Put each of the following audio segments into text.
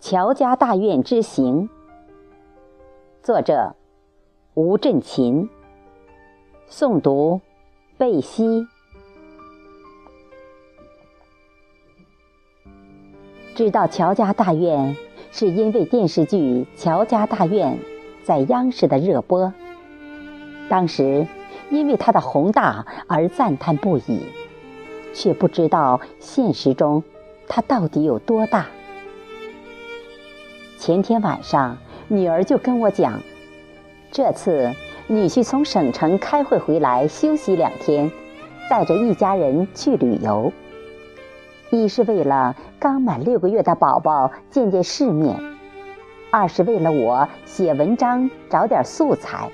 乔家大院之行，作者吴振琴，诵读贝西。知道乔家大院，是因为电视剧《乔家大院》在央视的热播。当时因为它的宏大而赞叹不已，却不知道现实中它到底有多大。前天晚上，女儿就跟我讲，这次女婿从省城开会回来休息两天，带着一家人去旅游。一是为了刚满六个月的宝宝见见世面，二是为了我写文章找点素材。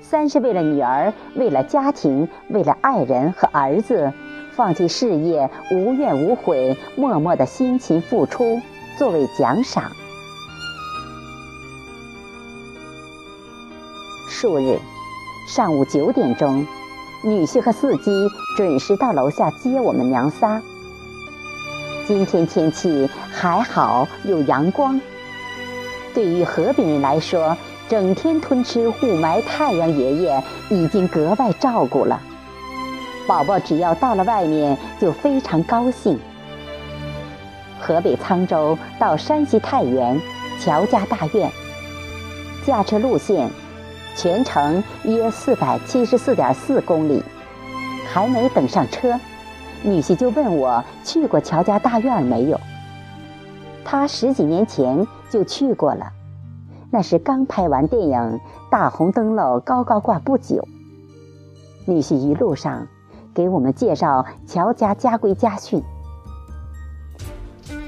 三是为了女儿，为了家庭，为了爱人和儿子，放弃事业，无怨无悔，默默的辛勤付出，作为奖赏。数日上午九点钟，女婿和司机准时到楼下接我们娘仨。今天天气还好，有阳光。对于河北人来说，整天吞吃雾霾，太阳爷爷已经格外照顾了。宝宝只要到了外面，就非常高兴。河北沧州到山西太原乔家大院，驾车路线全程约四百七十四点四公里。还没等上车，女婿就问我去过乔家大院没有。他十几年前就去过了。那是刚拍完电影《大红灯笼高高挂》不久，女婿一路上给我们介绍乔家家规家训。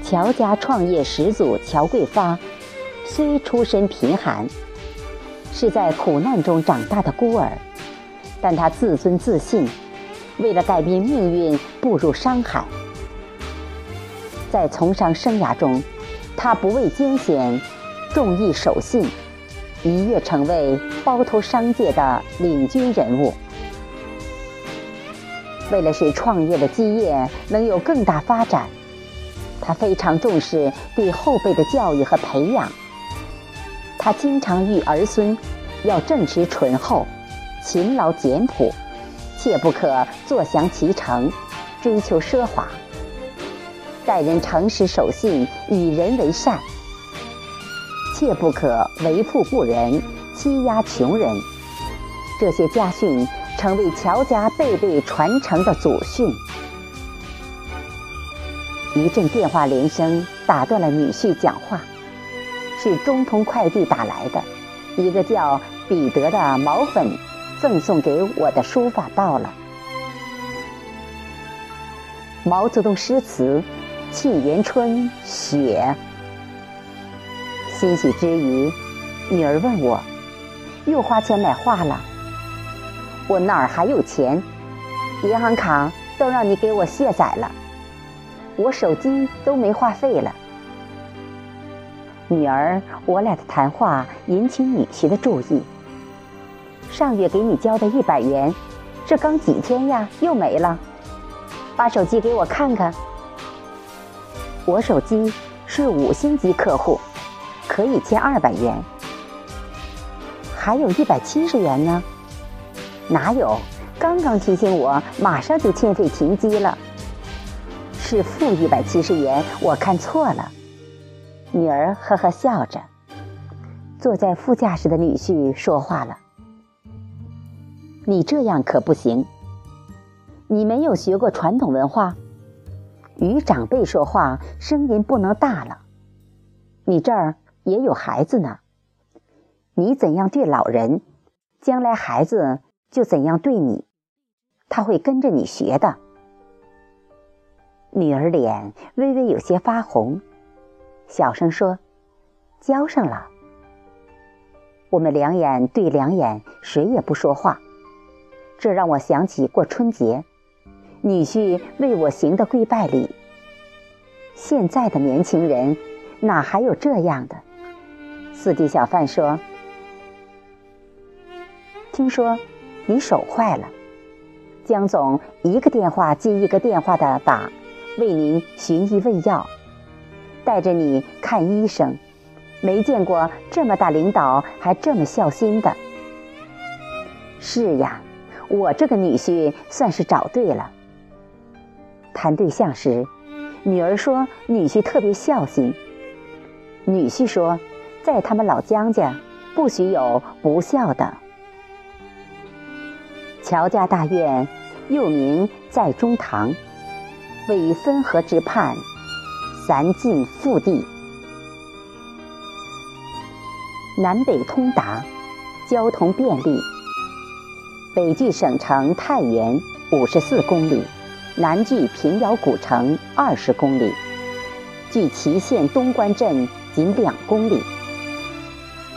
乔家创业始祖乔桂发，虽出身贫寒，是在苦难中长大的孤儿，但他自尊自信，为了改变命运步入商海。在从商生涯中，他不畏艰险。重义守信，一跃成为包头商界的领军人物。为了使创业的基业能有更大发展，他非常重视对后辈的教育和培养。他经常育儿孙要正直醇厚、勤劳简朴，切不可坐享其成、追求奢华。待人诚实守信，与人为善。切不可为富不仁，欺压穷人。这些家训成为乔家辈辈传承的祖训。一阵电话铃声打断了女婿讲话，是中通快递打来的，一个叫彼得的毛粉赠送给我的书法到了。毛泽东诗词《沁园春·雪》。欣喜之余，女儿问我：“又花钱买画了？”我哪儿还有钱？银行卡都让你给我卸载了，我手机都没话费了。女儿，我俩的谈话引起女婿的注意。上月给你交的一百元，这刚几天呀，又没了。把手机给我看看。我手机是五星级客户。可以欠二百元，还有一百七十元呢。哪有？刚刚提醒我，马上就欠费停机了。是负一百七十元，我看错了。女儿呵呵笑着。坐在副驾驶的女婿说话了：“你这样可不行。你没有学过传统文化，与长辈说话声音不能大了。你这儿……”也有孩子呢，你怎样对老人，将来孩子就怎样对你，他会跟着你学的。女儿脸微微有些发红，小声说：“交上了。”我们两眼对两眼，谁也不说话。这让我想起过春节，女婿为我行的跪拜礼。现在的年轻人哪还有这样的？四弟小贩说：“听说你手坏了，江总一个电话接一个电话的打，为您寻医问药，带着你看医生，没见过这么大领导还这么孝心的。是呀，我这个女婿算是找对了。谈对象时，女儿说女婿特别孝心，女婿说，在他们老江家，不许有不孝的。乔家大院，又名在中堂，位于汾河之畔，三晋腹地，南北通达，交通便利。北距省城太原五十四公里，南距平遥古城二十公里，距祁县东关镇仅两公里。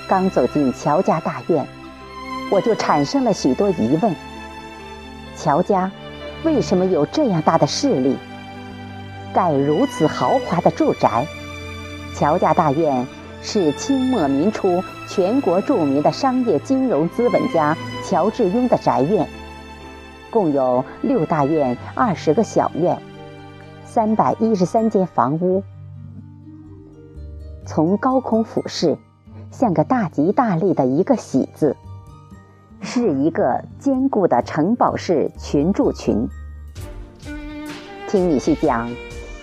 刚走进乔家大院，我就产生了许多疑问。乔家为什么有这样大的势力，盖如此豪华的住宅？乔家大院是清末民初全国著名的商业金融资本家乔致庸的宅院，共有六大院、二十个小院、三百一十三间房屋。从高空俯视，像个大吉大利的一个喜字。是一个坚固的城堡式群住群。听女婿讲，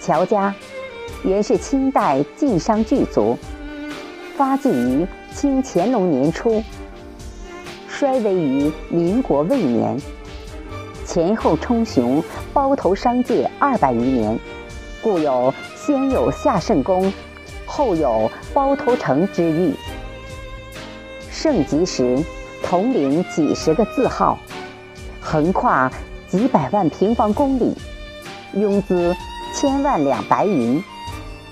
乔家原是清代晋商巨族，发迹于清乾隆年初，衰微于民国未年，前后称雄包头商界二百余年，故有先有夏圣公，后有包头城之誉。盛极时。统领几十个字号，横跨几百万平方公里，拥资千万两白银，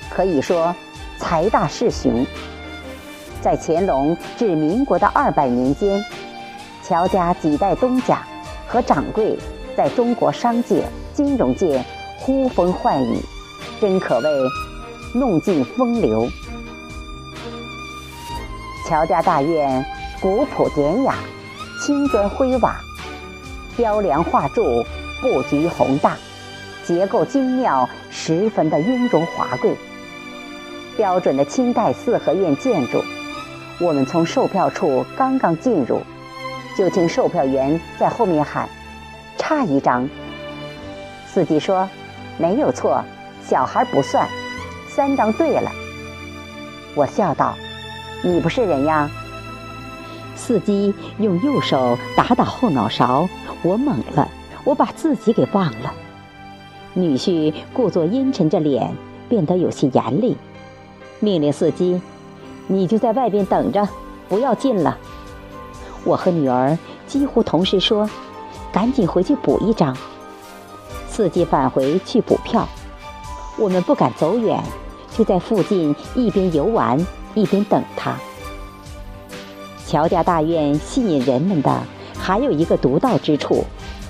可以说财大势雄。在乾隆至民国的二百年间，乔家几代东家和掌柜在中国商界、金融界呼风唤雨，真可谓弄尽风流。乔家大院。古朴典雅，青砖灰瓦，雕梁画柱，布局宏大，结构精妙，十分的雍容华贵。标准的清代四合院建筑。我们从售票处刚刚进入，就听售票员在后面喊：“差一张。”司机说：“没有错，小孩不算，三张对了。”我笑道：“你不是人呀？”司机用右手打打后脑勺，我懵了，我把自己给忘了。女婿故作阴沉着脸，变得有些严厉，命令司机：“你就在外边等着，不要进了。”我和女儿几乎同时说：“赶紧回去补一张。”司机返回去补票，我们不敢走远，就在附近一边游玩一边等他。乔家大院吸引人们的还有一个独到之处，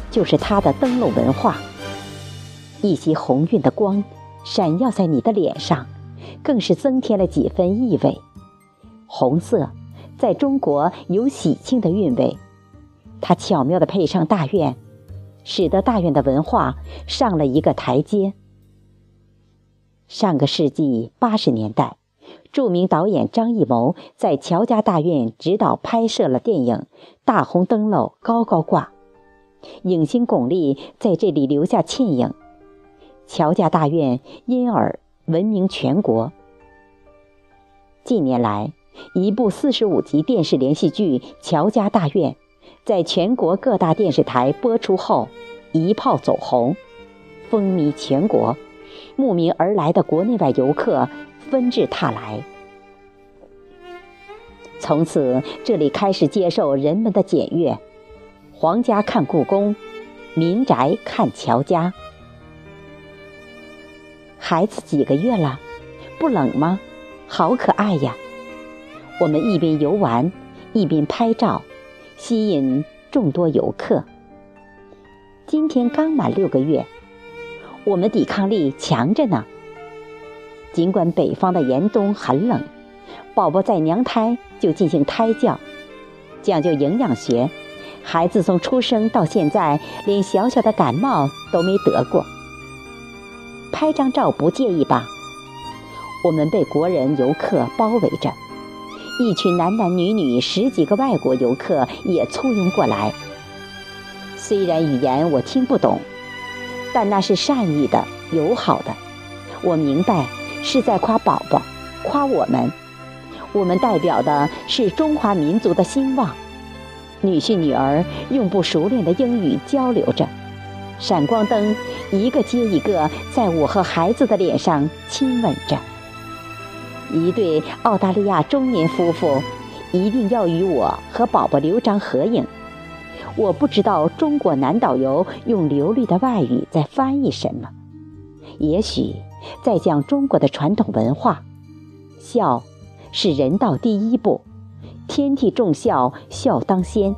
就是它的灯笼文化。一袭红晕的光闪耀在你的脸上，更是增添了几分意味。红色在中国有喜庆的韵味，它巧妙地配上大院，使得大院的文化上了一个台阶。上个世纪八十年代。著名导演张艺谋在乔家大院指导拍摄了电影《大红灯笼高高挂》，影星巩俐在这里留下倩影，乔家大院因而闻名全国。近年来，一部四十五集电视连续剧《乔家大院》在全国各大电视台播出后，一炮走红，风靡全国，慕名而来的国内外游客。纷至沓来，从此这里开始接受人们的检阅，皇家看故宫，民宅看乔家。孩子几个月了？不冷吗？好可爱呀！我们一边游玩，一边拍照，吸引众多游客。今天刚满六个月，我们抵抗力强着呢。尽管北方的严冬很冷，宝宝在娘胎就进行胎教，讲究营养学，孩子从出生到现在连小小的感冒都没得过。拍张照不介意吧？我们被国人游客包围着，一群男男女女十几个外国游客也簇拥过来。虽然语言我听不懂，但那是善意的、友好的。我明白是在夸宝宝，夸我们。我们代表的是中华民族的兴旺。女婿女儿用不熟练的英语交流着，闪光灯一个接一个在我和孩子的脸上亲吻着。一对澳大利亚中年夫妇一定要与我和宝宝留张合影。我不知道中国男导游用流利的外语在翻译什么，也许在讲中国的传统文化。孝是人道第一步。天地重孝，孝当先。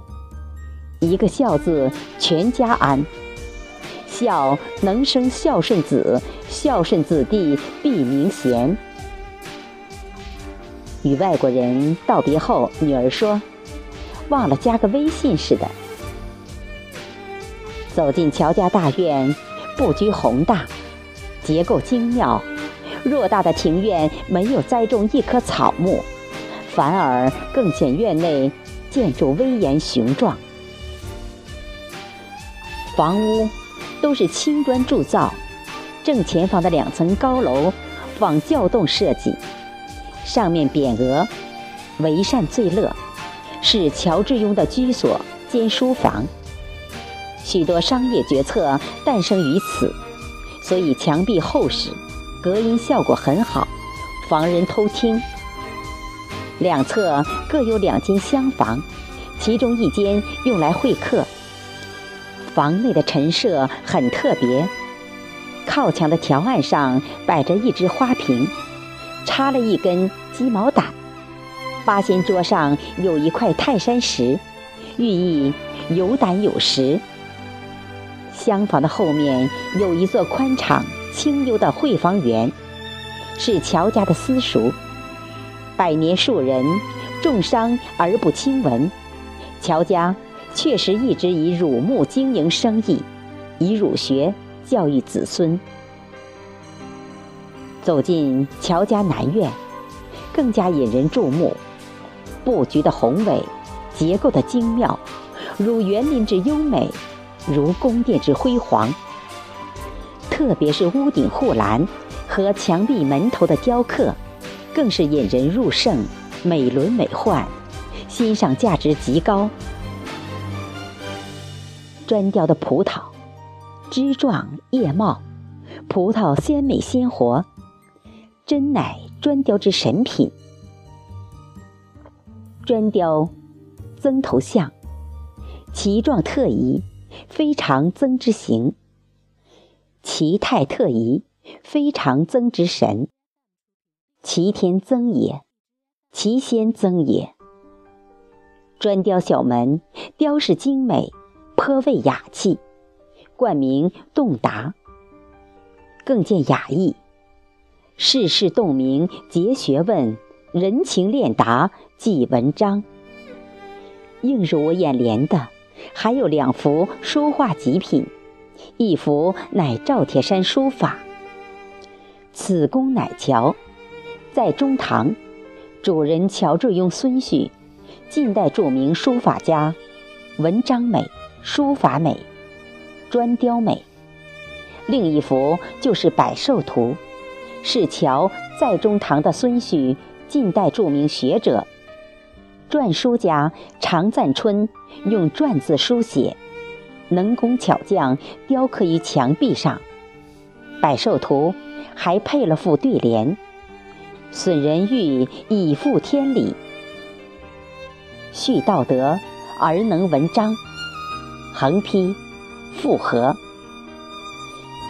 一个孝字，全家安。孝能生孝顺子，孝顺子弟必名贤。与外国人道别后，女儿说：“忘了加个微信似的。”走进乔家大院，布局宏大，结构精妙。偌大的庭院没有栽种一棵草木。反而更显院内建筑威严雄壮。房屋都是青砖铸造，正前方的两层高楼仿窖洞设计，上面匾额“为善最乐”，是乔致庸的居所兼书房。许多商业决策诞生于此，所以墙壁厚实，隔音效果很好，防人偷听。两侧各有两间厢房，其中一间用来会客。房内的陈设很特别，靠墙的条案上摆着一只花瓶，插了一根鸡毛掸。八仙桌上有一块泰山石，寓意有胆有识。厢房的后面有一座宽敞清幽的会房园，是乔家的私塾。百年树人，重商而不轻文。乔家确实一直以儒木经营生意，以儒学教育子孙。走进乔家南院，更加引人注目。布局的宏伟，结构的精妙，如园林之优美，如宫殿之辉煌。特别是屋顶护栏和墙壁门头的雕刻。更是引人入胜，美轮美奂，欣赏价值极高。砖雕的葡萄，枝状叶茂，葡萄鲜美鲜活，真乃砖雕之神品。砖雕曾头像，其状特异，非常曾之形；其态特宜，非常曾之神。齐天增也，齐先增也。砖雕小门，雕饰精美，颇为雅气，冠名洞达，更见雅意。世事洞明结学问，人情练达记文章。映入我眼帘的，还有两幅书画极品，一幅乃赵铁山书法，此公乃乔。在中堂，主人乔致庸孙婿，近代著名书法家，文章美，书法美，砖雕美。另一幅就是《百寿图》，是乔在中堂的孙婿，近代著名学者，篆书家常赞春用篆字书写，能工巧匠雕刻于墙壁上，《百寿图》还配了副对联。损人欲以复天理，蓄道德而能文章，横批复合。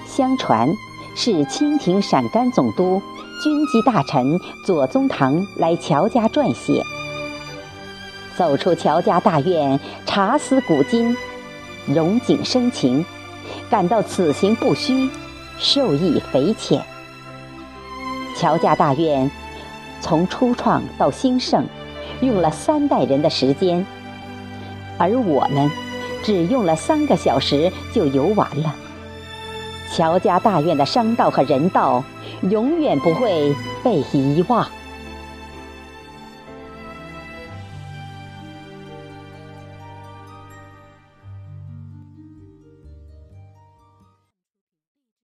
相传是清廷陕甘总督、军机大臣左宗棠来乔家撰写。走出乔家大院，茶思古今，融景生情，感到此行不虚，受益匪浅。乔家大院从初创到兴盛，用了三代人的时间，而我们只用了三个小时就游完了。乔家大院的商道和人道永远不会被遗忘。